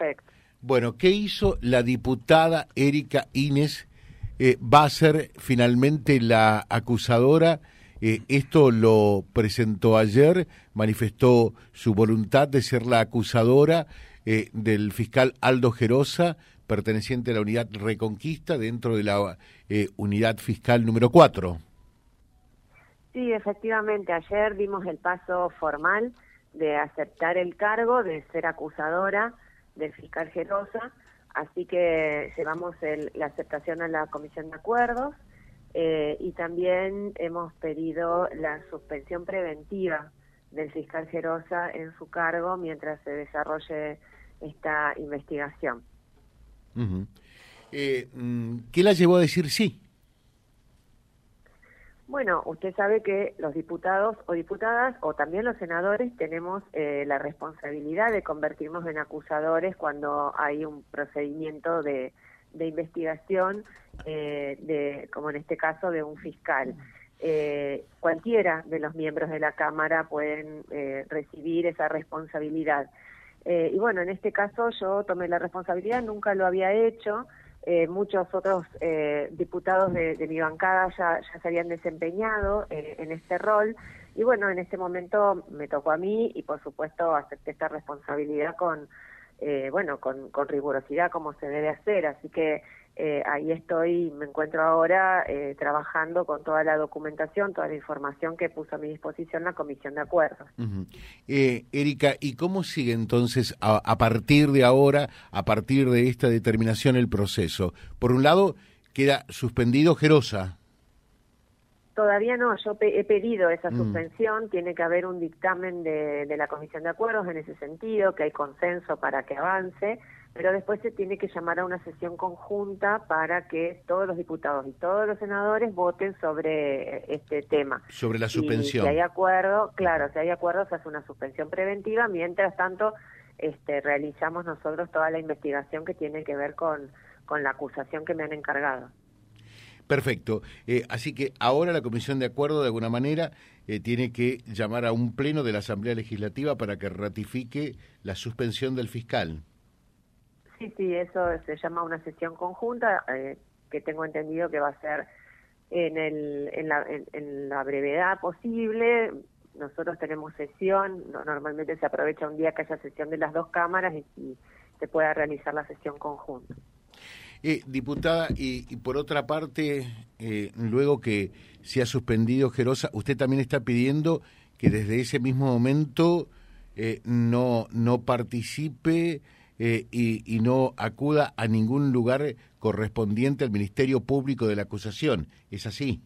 Perfecto. Bueno, ¿qué hizo la diputada Erika Inés? Eh, ¿Va a ser finalmente la acusadora? Eh, esto lo presentó ayer, manifestó su voluntad de ser la acusadora eh, del fiscal Aldo Gerosa, perteneciente a la unidad Reconquista, dentro de la unidad fiscal número 4. Sí, efectivamente, ayer dimos el paso formal de aceptar el cargo de ser acusadora del fiscal Gerosa, así que llevamos la aceptación a la Comisión de Acuerdos eh, y también hemos pedido la suspensión preventiva del fiscal Gerosa en su cargo mientras se desarrolle esta investigación. Eh, mm, ¿Qué la llevó a decir sí? Bueno, usted sabe que los diputados o diputadas o también los senadores tenemos eh, la responsabilidad de convertirnos en acusadores cuando hay un procedimiento de, investigación, eh, de, como en este caso de un fiscal. Eh, cualquiera de los miembros de la Cámara pueden recibir esa responsabilidad. y bueno, en este caso yo tomé la responsabilidad, nunca lo había hecho. Eh, muchos otros eh, diputados de, mi bancada ya, ya se habían desempeñado eh, en este rol. Y bueno, en este momento me tocó a mí y por supuesto acepté esta responsabilidad con, bueno, con, con rigurosidad como se debe hacer, así que eh, ahí estoy, me encuentro ahora eh, trabajando con toda la documentación, toda la información que puso a mi disposición la Comisión de Acuerdos. eh, Erika, ¿y cómo sigue entonces a, partir de ahora, a partir de esta determinación, el proceso? Por un lado, queda suspendido Gerosa. Todavía no, yo he pedido esa mm. suspensión, tiene que haber un dictamen de, de la Comisión de Acuerdos en ese sentido, que hay consenso para que avance pero después se tiene que llamar a una sesión conjunta para que todos los diputados y todos los senadores voten sobre este tema. Sobre la suspensión. si hay acuerdo, claro, si hay acuerdo se hace una suspensión preventiva, mientras tanto este, realizamos nosotros toda la investigación que tiene que ver con, con la acusación que me han encargado. Perfecto. Eh, así que ahora la Comisión de Acuerdo, de alguna manera, eh, tiene que llamar a un pleno de la Asamblea Legislativa para que ratifique la suspensión del fiscal. Sí, sí, eso se llama una sesión conjunta, eh, que tengo entendido que va a ser en, el, en, la, en, la brevedad posible. Nosotros tenemos sesión, normalmente se aprovecha un día que haya sesión de las dos cámaras y, se pueda realizar la sesión conjunta. Eh, diputada, y, por otra parte, eh, luego que se ha suspendido Gerosa, usted también está pidiendo que desde ese mismo momento eh, no, no participe eh, y, no acuda a ningún lugar correspondiente al Ministerio Público de la acusación. ¿Es así?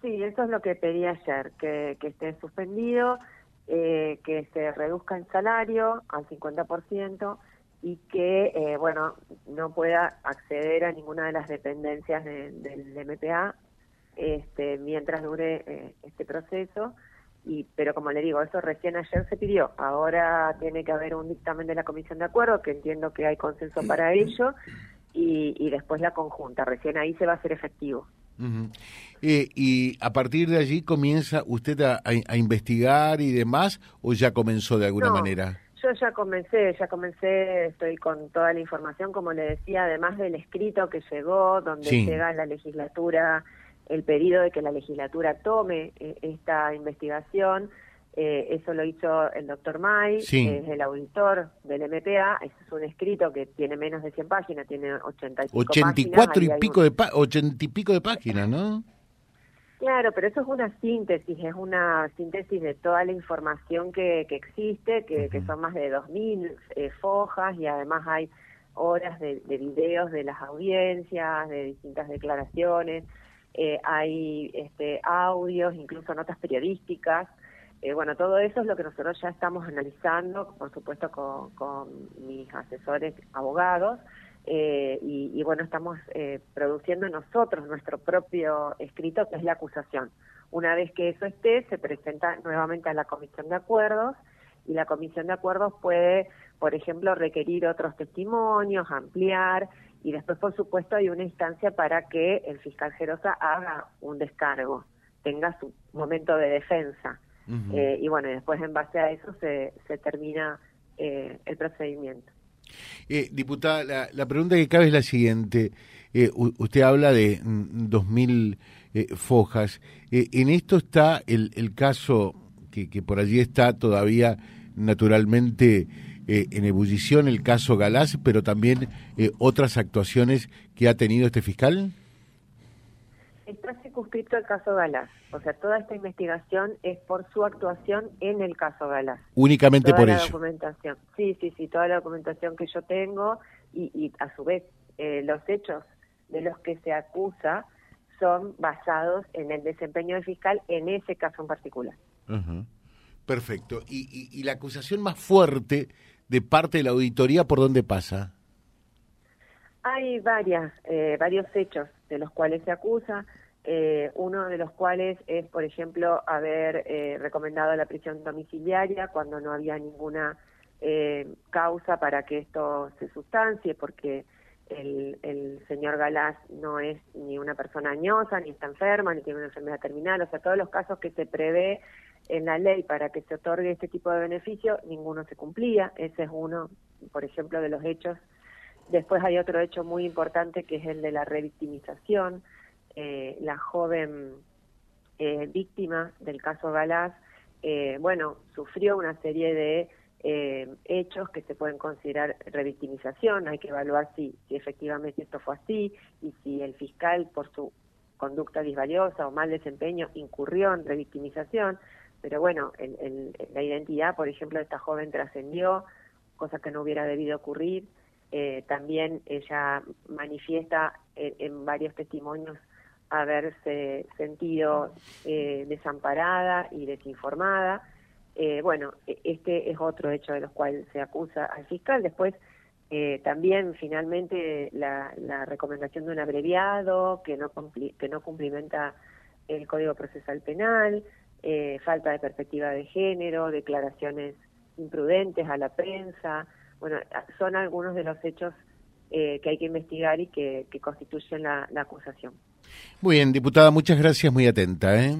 Sí, eso es lo que pedí ayer, que, esté suspendido, que se reduzca el salario al 50% y que, eh, bueno, no pueda acceder a ninguna de las dependencias del MPA este, mientras dure este proceso y pero como le digo, eso recién ayer se pidió. Ahora tiene que haber un dictamen de la Comisión de Acuerdo, que entiendo que hay consenso para ello, y, y después la conjunta. Recién ahí se va a hacer efectivo. Eh, ¿Y a partir de allí comienza usted a, a, investigar y demás, o ya comenzó de alguna manera? Yo ya comencé, ya comencé, estoy con toda la información, como le decía, además del escrito que llegó, donde llega la legislatura el pedido de que la legislatura tome eh, esta investigación. Eh, eso lo hizo el doctor May, que es el auditor del MPA. es un escrito que tiene menos de 100 páginas, tiene 80 y pico 84 y pico de 80 y pico de páginas, ¿no? Claro, pero eso es una síntesis, es una síntesis de toda la información que, que existe, que, que son más de 2.000 eh, fojas y además hay horas de, de videos de las audiencias, de distintas declaraciones. Eh, hay este, audios, incluso notas periodísticas. Eh, bueno, todo eso es lo que nosotros ya estamos analizando, por supuesto con, mis asesores abogados, eh, y, bueno, estamos produciendo nosotros nuestro propio escrito, que es la acusación. Una vez que eso esté, se presenta nuevamente a la Comisión de Acuerdos, y la Comisión de Acuerdos puede, por ejemplo, requerir otros testimonios, ampliar, y después, por supuesto, hay una instancia para que el fiscal Gerosa haga un descargo, tenga su momento de defensa. Eh, y bueno, después en base a eso se, se termina eh, el procedimiento. Eh, diputada, la, pregunta que cabe es la siguiente. Eh, usted habla de mm, dos mil eh, fojas. en esto está el, caso que, que, por allí está todavía naturalmente en ebullición, el caso Galás, pero también otras actuaciones que ha tenido este fiscal. Está circunscrito el caso Galás. O sea, toda esta investigación es por su actuación en el caso Galás. Únicamente toda por la documentación. Sí, sí, sí, toda la documentación que yo tengo y, y a su vez eh, los hechos de los que se acusa son basados en el desempeño del fiscal en ese caso en particular. Perfecto. ¿Y, y, la acusación más fuerte de parte de la auditoría por dónde pasa? Hay varias, eh, varios hechos de los cuales se acusa. Eh, uno de los cuales es, por ejemplo, haber eh, recomendado la prisión domiciliaria cuando no había ninguna eh, causa para que esto se sustancie, porque el, el señor Galás no es ni una persona añosa, ni está enferma, ni tiene una enfermedad terminal, o sea, todos los casos que se prevé en la ley para que se otorgue este tipo de beneficio, ninguno se cumplía, ese es uno, por ejemplo, de los hechos. Después hay otro hecho muy importante que es el de la revictimización, eh, la joven eh, víctima del caso Galás, eh, bueno, sufrió una serie de hechos que se pueden considerar revictimización, hay que evaluar si, si efectivamente esto fue así y si el fiscal por su conducta disvaliosa o mal desempeño incurrió en revictimización, pero bueno, la identidad, por ejemplo, de esta joven trascendió, cosa que no hubiera debido ocurrir. también ella manifiesta en varios testimonios haberse sentido eh, desamparada y desinformada. Eh, bueno, e-, este es otro hecho de los cuales se acusa al fiscal. Después, eh, también finalmente la, recomendación de un abreviado que no, que no cumplimenta el Código Procesal Penal, falta de perspectiva de género, declaraciones imprudentes a la prensa. Bueno, son algunos de los hechos que hay que investigar y que, constituyen la acusación. Muy bien, diputada, muchas gracias, muy atenta. ¿eh?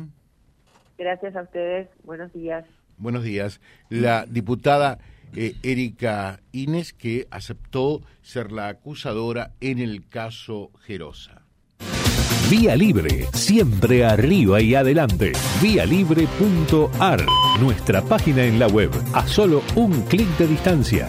Gracias a ustedes, buenos días. Buenos días. La diputada eh, Erika Inés, que aceptó ser la acusadora en el caso Gerosa. Vía Libre, siempre arriba y adelante. Vialibre.ar, nuestra página en la web, a solo un clic de distancia